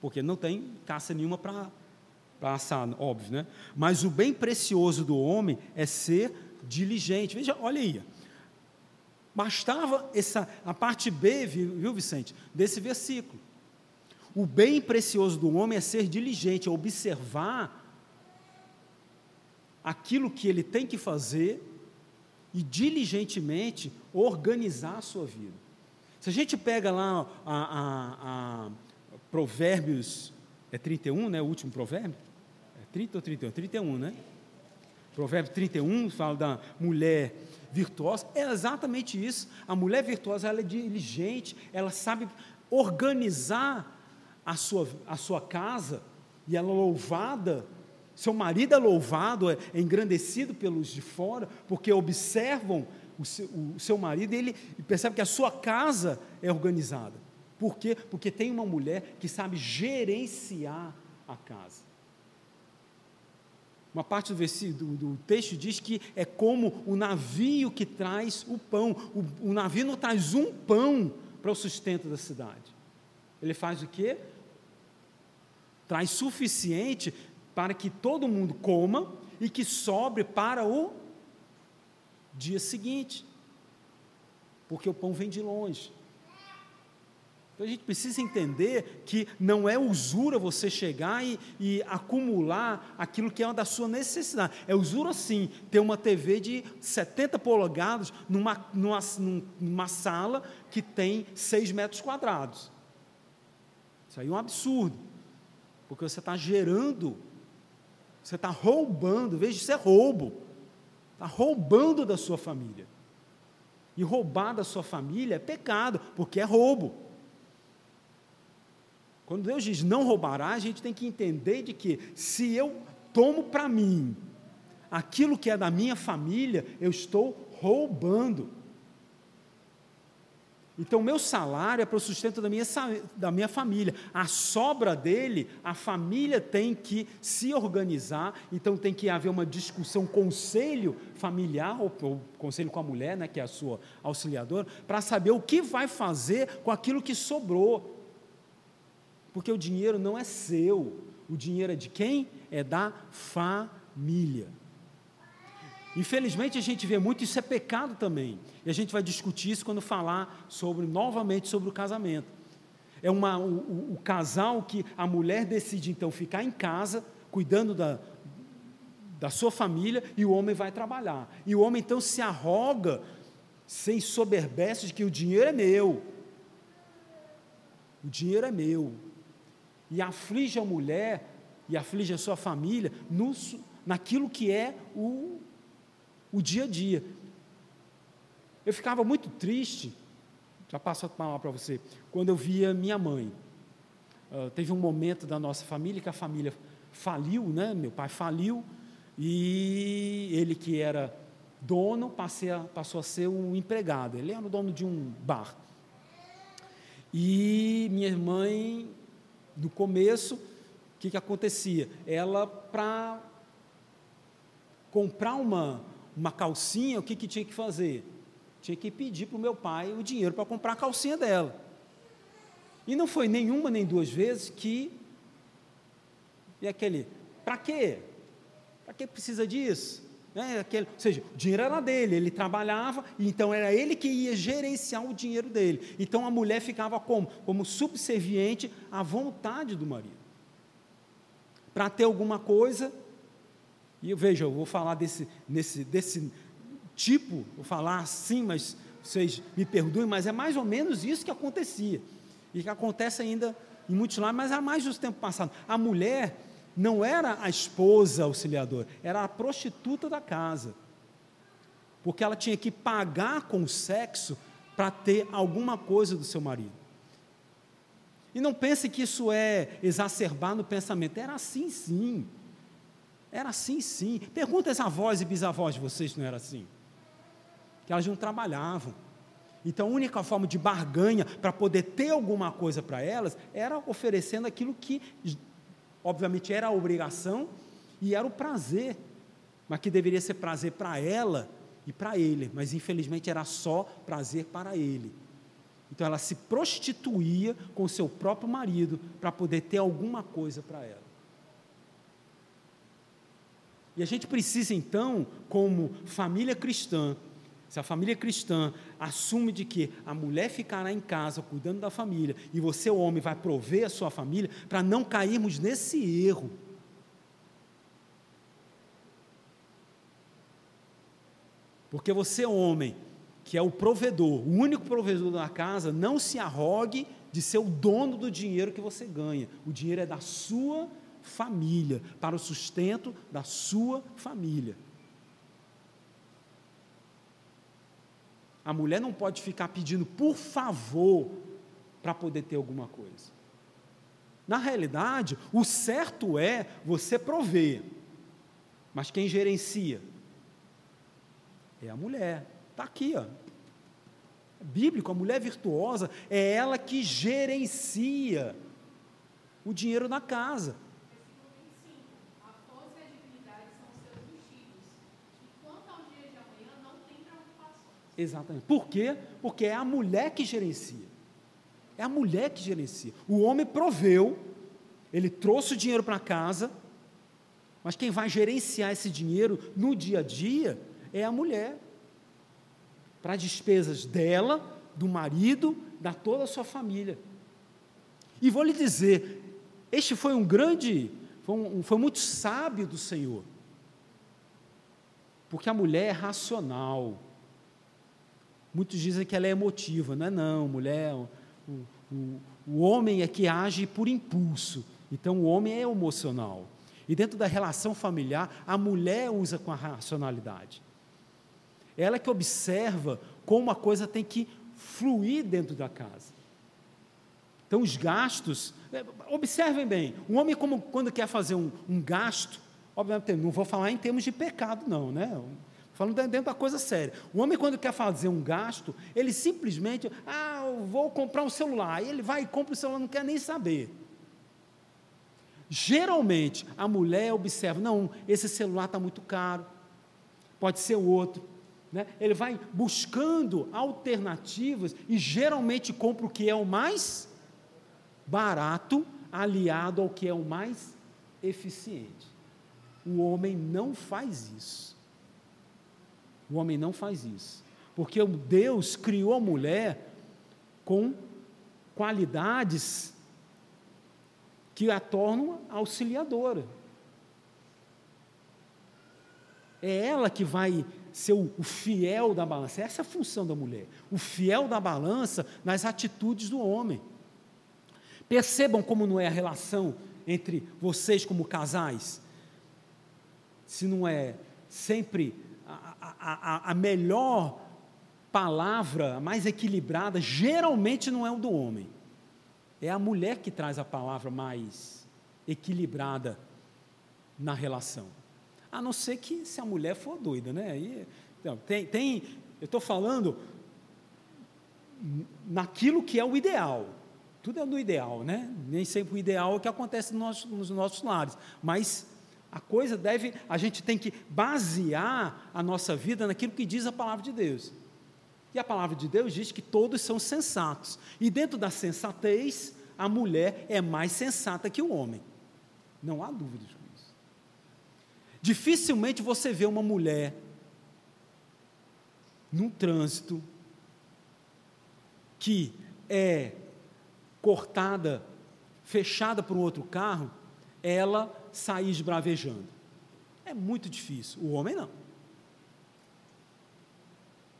porque não tem caça nenhuma para assar, óbvio, né? Mas o bem precioso do homem é ser diligente. Veja, olha aí. Bastava essa, a parte B, viu, Vicente, desse versículo. O bem precioso do homem é ser diligente, é observar aquilo que ele tem que fazer e diligentemente organizar a sua vida. Se a gente pega lá a, a, a Provérbios, é 31, né? O último provérbio? É 30 ou 31? 31, né? Provérbio 31 fala da mulher virtuosa. É exatamente isso. A mulher virtuosa ela é diligente, ela sabe organizar a sua, a sua casa, e ela é louvada, seu marido é louvado, é engrandecido pelos de fora, porque observam o seu, o seu marido e ele percebe que a sua casa é organizada. Por quê? Porque tem uma mulher que sabe gerenciar a casa. Uma parte do, versículo, do, texto diz que é como o navio que traz o pão. O, o navio não traz um pão para o sustento da cidade. Ele faz o quê? Traz suficiente para que todo mundo coma e que sobre para o dia seguinte. Porque o pão vem de longe. Então a gente precisa entender que não é usura você chegar e, e acumular aquilo que é da sua necessidade. É usura sim ter uma TV de 70 polegadas numa, numa, numa sala que tem 6 metros quadrados. Isso aí é um absurdo. Porque você está gerando, você está roubando, veja, isso é roubo. Está roubando da sua família. E roubar da sua família é pecado, porque é roubo. Quando Deus diz não roubará, a gente tem que entender de que se eu tomo para mim aquilo que é da minha família, eu estou roubando. Então, meu salário é para o sustento da minha, da minha família. A sobra dele, a família tem que se organizar, então tem que haver uma discussão, conselho familiar, ou, ou conselho com a mulher, né, que é a sua auxiliadora, para saber o que vai fazer com aquilo que sobrou. Porque o dinheiro não é seu, o dinheiro é de quem? É da família. Infelizmente a gente vê muito, isso é pecado também. E a gente vai discutir isso quando falar sobre novamente sobre o casamento. É uma, o, o, o casal que a mulher decide então ficar em casa, cuidando da, da sua família, e o homem vai trabalhar. E o homem então se arroga, sem soberbece, de que o dinheiro é meu. O dinheiro é meu e aflige a mulher e aflige a sua família no, naquilo que é o, o dia a dia. Eu ficava muito triste, já passo a palavra para você, quando eu via minha mãe. Uh, teve um momento da nossa família que a família faliu, né? meu pai faliu, e ele que era dono a, passou a ser um empregado, ele era o dono de um bar. E minha mãe no começo, o que, que acontecia? Ela, para comprar uma, uma calcinha, o que, que tinha que fazer? Tinha que pedir para o meu pai o dinheiro para comprar a calcinha dela. E não foi nenhuma nem duas vezes que. E aquele, para quê? Para que precisa disso? Né? Aquele, ou seja, o dinheiro era dele, ele trabalhava, então era ele que ia gerenciar o dinheiro dele. Então a mulher ficava como? Como subserviente à vontade do marido. Para ter alguma coisa, e veja, eu vou falar desse, nesse, desse tipo, vou falar assim, mas vocês me perdoem, mas é mais ou menos isso que acontecia. E que acontece ainda em muitos lares, mas há mais do tempo passado. A mulher não era a esposa auxiliadora, era a prostituta da casa. Porque ela tinha que pagar com o sexo para ter alguma coisa do seu marido. E não pense que isso é exacerbar no pensamento. Era assim sim. Era assim sim. Pergunta as avós e bisavós de vocês não era assim. Que elas não trabalhavam. Então a única forma de barganha para poder ter alguma coisa para elas era oferecendo aquilo que obviamente era a obrigação e era o prazer, mas que deveria ser prazer para ela e para ele, mas infelizmente era só prazer para ele. Então ela se prostituía com seu próprio marido para poder ter alguma coisa para ela. E a gente precisa então, como família cristã, se a família cristã assume de que a mulher ficará em casa cuidando da família e você, homem, vai prover a sua família, para não cairmos nesse erro. Porque você, homem, que é o provedor, o único provedor da casa, não se arrogue de ser o dono do dinheiro que você ganha. O dinheiro é da sua família, para o sustento da sua família. A mulher não pode ficar pedindo por favor para poder ter alguma coisa. Na realidade, o certo é você prover, mas quem gerencia é a mulher. Está aqui, ó. É bíblico, a mulher virtuosa é ela que gerencia o dinheiro da casa. Exatamente. Por quê? Porque é a mulher que gerencia. É a mulher que gerencia. O homem proveu, ele trouxe o dinheiro para casa, mas quem vai gerenciar esse dinheiro no dia a dia é a mulher. Para despesas dela, do marido, da toda a sua família. E vou lhe dizer, este foi um grande, foi, um, foi muito sábio do Senhor. Porque a mulher é racional Muitos dizem que ela é emotiva, não é não, mulher, o, o, o homem é que age por impulso, então o homem é emocional. E dentro da relação familiar, a mulher usa com a racionalidade. Ela que observa como a coisa tem que fluir dentro da casa. Então, os gastos, é, observem bem, um homem, como, quando quer fazer um, um gasto, obviamente, não vou falar em termos de pecado, não, né? Falando dentro da coisa séria. O homem, quando quer fazer um gasto, ele simplesmente, ah, eu vou comprar um celular. Aí ele vai e compra o celular, não quer nem saber. Geralmente, a mulher observa, não, esse celular está muito caro, pode ser o outro. Né? Ele vai buscando alternativas e geralmente compra o que é o mais barato, aliado ao que é o mais eficiente. O homem não faz isso. O homem não faz isso. Porque Deus criou a mulher com qualidades que a tornam auxiliadora. É ela que vai ser o, o, fiel da balança. Essa é a função da mulher. O fiel da balança nas atitudes do homem. Percebam como não é a relação entre vocês como casais. Se não é sempre a, a, melhor palavra, a mais equilibrada, geralmente não é o do homem. É a mulher que traz a palavra mais equilibrada na relação. A não ser que se a mulher for doida, né? Aí, então, tem, tem, eu estou falando naquilo que é o ideal. Tudo é no ideal, né? Nem sempre o ideal é o que acontece nos nossos, nos nossos lares. Mas A coisa deve, a gente tem que basear a nossa vida naquilo que diz a palavra de Deus. E a palavra de Deus diz que todos são sensatos. E dentro da sensatez, a mulher é mais sensata que o homem. Não há dúvidas com isso. Dificilmente você vê uma mulher num trânsito que é cortada, fechada por um outro carro, ela sair esbravejando. É muito difícil. O homem não.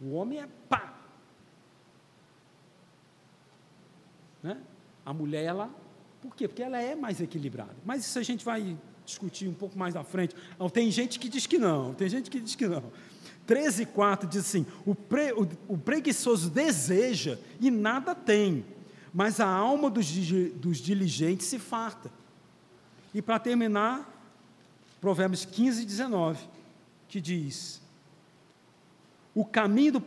O homem é pá. Né? A mulher, ela. Por quê? Porque ela é mais equilibrada. Mas isso a gente vai discutir um pouco mais à frente. tem gente que diz que não, tem gente que diz que não. 13, 4 diz assim: o, pre, o, o preguiçoso deseja e nada tem, mas a alma dos, dos diligentes se farta. E para terminar, Provérbios 15, 19, que diz: O caminho do,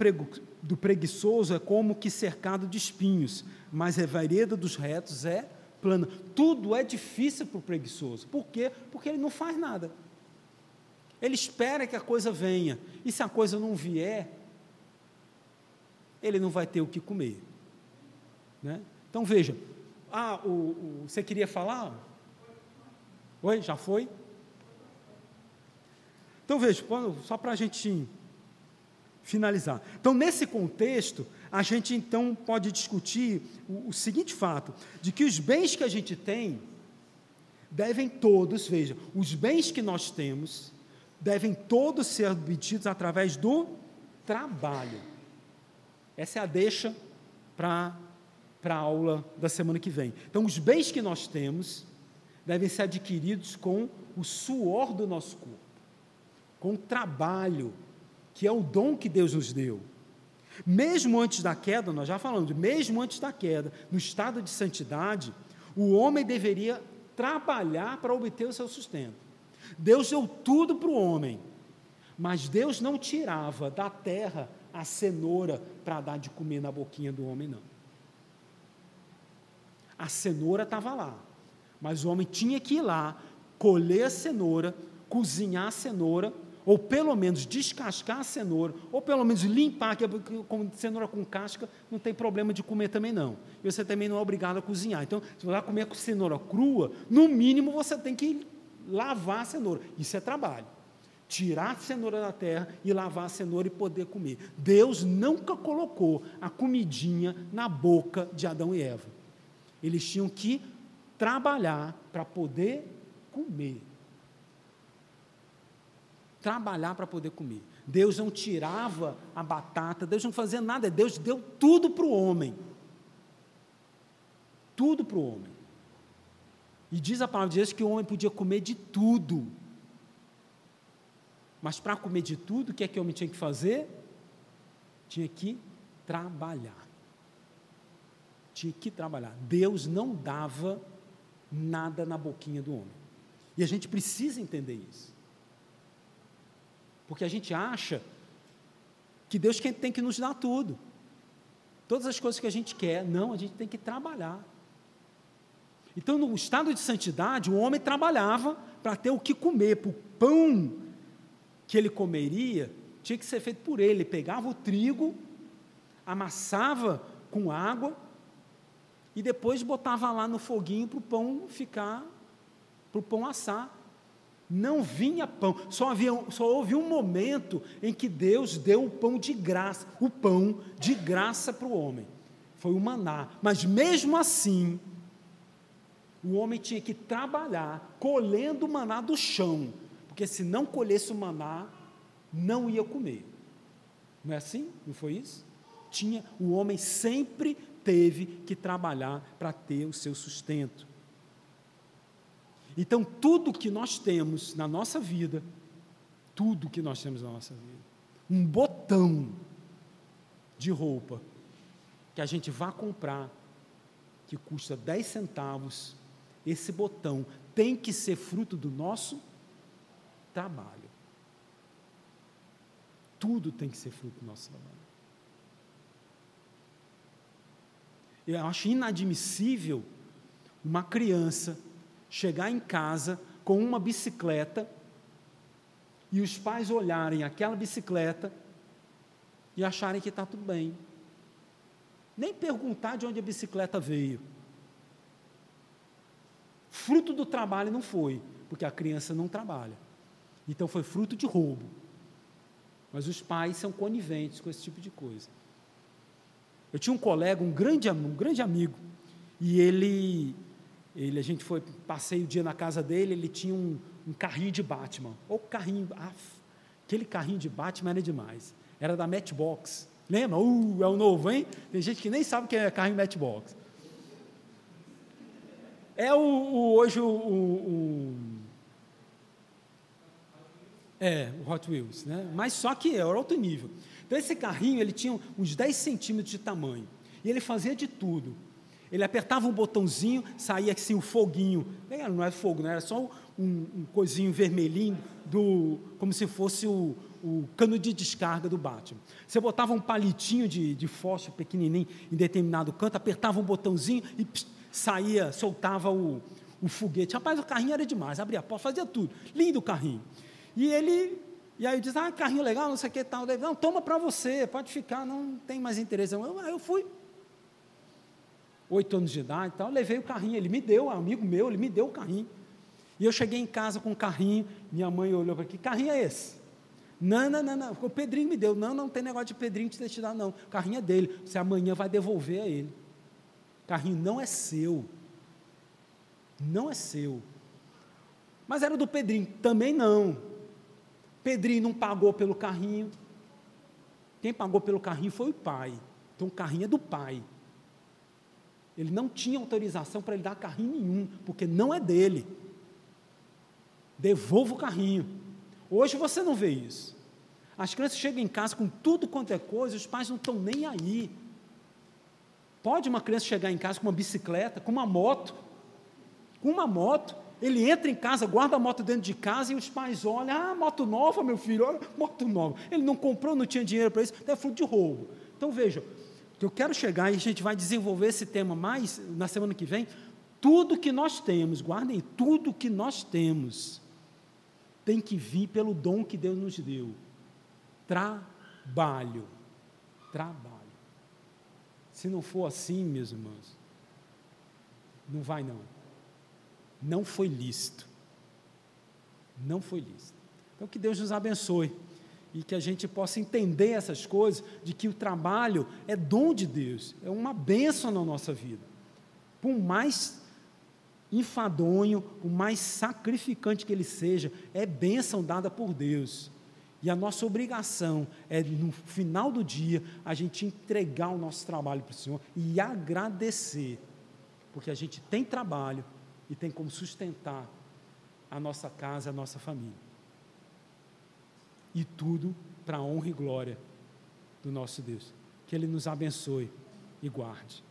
do preguiçoso é como que cercado de espinhos, mas a vereda dos retos é plana. Tudo é difícil para o preguiçoso. Por quê? Porque ele não faz nada. Ele espera que a coisa venha. E se a coisa não vier, ele não vai ter o que comer. Né? Então veja, ah, o, o, você queria falar? Oi, já foi? Então veja, só para a gente finalizar. Então, nesse contexto, a gente então pode discutir o, o, seguinte fato: de que os bens que a gente tem devem todos, veja, os bens que nós temos devem todos ser obtidos através do trabalho. Essa é a deixa para a aula da semana que vem. Então, os bens que nós temos devem ser adquiridos com o suor do nosso corpo, com o trabalho, que é o dom que Deus nos deu. Mesmo antes da queda, nós já falamos, mesmo antes da queda, no estado de santidade, o homem deveria trabalhar para obter o seu sustento. Deus deu tudo para o homem, mas Deus não tirava da terra a cenoura para dar de comer na boquinha do homem, não. A cenoura estava lá, mas o homem tinha que ir lá, colher a cenoura, cozinhar a cenoura, ou pelo menos descascar a cenoura, ou pelo menos limpar, que é como cenoura com casca, não tem problema de comer também não. E você também não é obrigado a cozinhar. Então, se você vai comer com cenoura crua, no mínimo você tem que lavar a cenoura. Isso é trabalho. Tirar a cenoura da terra e lavar a cenoura e poder comer. Deus nunca colocou a comidinha na boca de Adão e Eva. Eles tinham que trabalhar para poder comer. Trabalhar para poder comer. Deus não tirava a batata, Deus não fazia nada, Deus deu tudo para o homem. Tudo para o homem. E diz a palavra de Deus que o homem podia comer de tudo. Mas para comer de tudo, o que é que o homem tinha que fazer? Tinha que trabalhar. Tinha que trabalhar. Deus não dava nada na boquinha do homem. E a gente precisa entender isso. Porque a gente acha que Deus tem que nos dar tudo. Todas as coisas que a gente quer. Não, a gente tem que trabalhar. Então, no estado de santidade, o homem trabalhava para ter o que comer, para o pão que ele comeria, tinha que ser feito por ele. Ele pegava o trigo, amassava com água e depois botava lá no foguinho para o pão ficar, para o pão assar. Não vinha pão, só, havia, só houve um momento em que Deus deu o pão de graça, o pão de graça para o homem. Foi o maná. Mas mesmo assim, o homem tinha que trabalhar colhendo o maná do chão, porque se não colhesse o maná, não ia comer. Não é assim? Não foi isso? Tinha, o homem sempre teve que trabalhar para ter o seu sustento. Então, tudo que nós temos na nossa vida, tudo que nós temos na nossa vida, um botão de roupa que a gente vá comprar, que custa 10 centavos, esse botão tem que ser fruto do nosso trabalho. Tudo tem que ser fruto do nosso trabalho. Eu acho inadmissível uma criança chegar em casa com uma bicicleta e os pais olharem aquela bicicleta e acharem que está tudo bem. Nem perguntar de onde a bicicleta veio. Fruto do trabalho não foi, porque a criança não trabalha. Então foi fruto de roubo. Mas os pais são coniventes com esse tipo de coisa. Eu tinha um colega, um grande, um grande amigo, e ele, ele, a gente foi, passei o dia na casa dele, ele tinha um, um carrinho de Batman. Ou carrinho, af, aquele carrinho de Batman era demais. Era da Matchbox. Lembra? Uh, é o novo, hein? Tem gente que nem sabe o que é carrinho Matchbox. É o, o hoje o, o, é, o Hot Wheels, né? Mas só que era outro nível. Então esse carrinho, ele tinha uns 10 centímetros de tamanho. E ele fazia de tudo. Ele apertava um botãozinho, saía assim o um foguinho. Não era fogo, não era só um, um coisinho vermelhinho, do, como se fosse o, o cano de descarga do Batman. Você botava um palitinho de, de fósforo pequenininho em determinado canto, apertava um botãozinho e pss, saía, soltava o, o foguete. Rapaz, o carrinho era demais, abria a porta, fazia tudo. Lindo o carrinho. E ele, e aí eu disse, ah, carrinho legal, não sei o que tal. Não, toma para você, pode ficar, não tem mais interesse. Eu, eu fui. Oito anos de idade e tal, levei o carrinho, ele me deu, amigo meu, ele me deu o carrinho. E eu cheguei em casa com o carrinho, minha mãe olhou para aqui, que carrinho é esse? Não, não, não, não, o Pedrinho me deu. Não, não tem negócio de Pedrinho te dar, não. O carrinho é dele. Você amanhã vai devolver a ele. O carrinho não é seu. Não é seu. Mas era do Pedrinho. Também não. Pedrinho não pagou pelo carrinho. Quem pagou pelo carrinho foi o pai. Então o carrinho é do pai. Ele não tinha autorização para ele dar carrinho nenhum, porque não é dele. Devolva o carrinho. Hoje você não vê isso. As crianças chegam em casa com tudo quanto é coisa, os pais não estão nem aí. Pode uma criança chegar em casa com uma bicicleta, com uma moto, com uma moto, ele entra em casa, guarda a moto dentro de casa e os pais olham, ah, moto nova, meu filho, olha, moto nova. Ele não comprou, não tinha dinheiro para isso, é fruto de roubo. Então veja, eu quero chegar e a gente vai desenvolver esse tema mais na semana que vem. Tudo que nós temos, guardem, tudo que nós temos tem que vir pelo dom que Deus nos deu. Trabalho. Trabalho. Se não for assim, meus irmãos, não vai não. Não foi lícito. Não foi lícito. Então que Deus nos abençoe e que a gente possa entender essas coisas de que o trabalho é dom de Deus, é uma bênção na nossa vida. Por mais enfadonho, o mais sacrificante que ele seja, é bênção dada por Deus. E a nossa obrigação é, no final do dia, a gente entregar o nosso trabalho para o Senhor e agradecer, porque a gente tem trabalho e tem como sustentar a nossa casa, a nossa família. E tudo para a honra e glória do nosso Deus. Que Ele nos abençoe e guarde.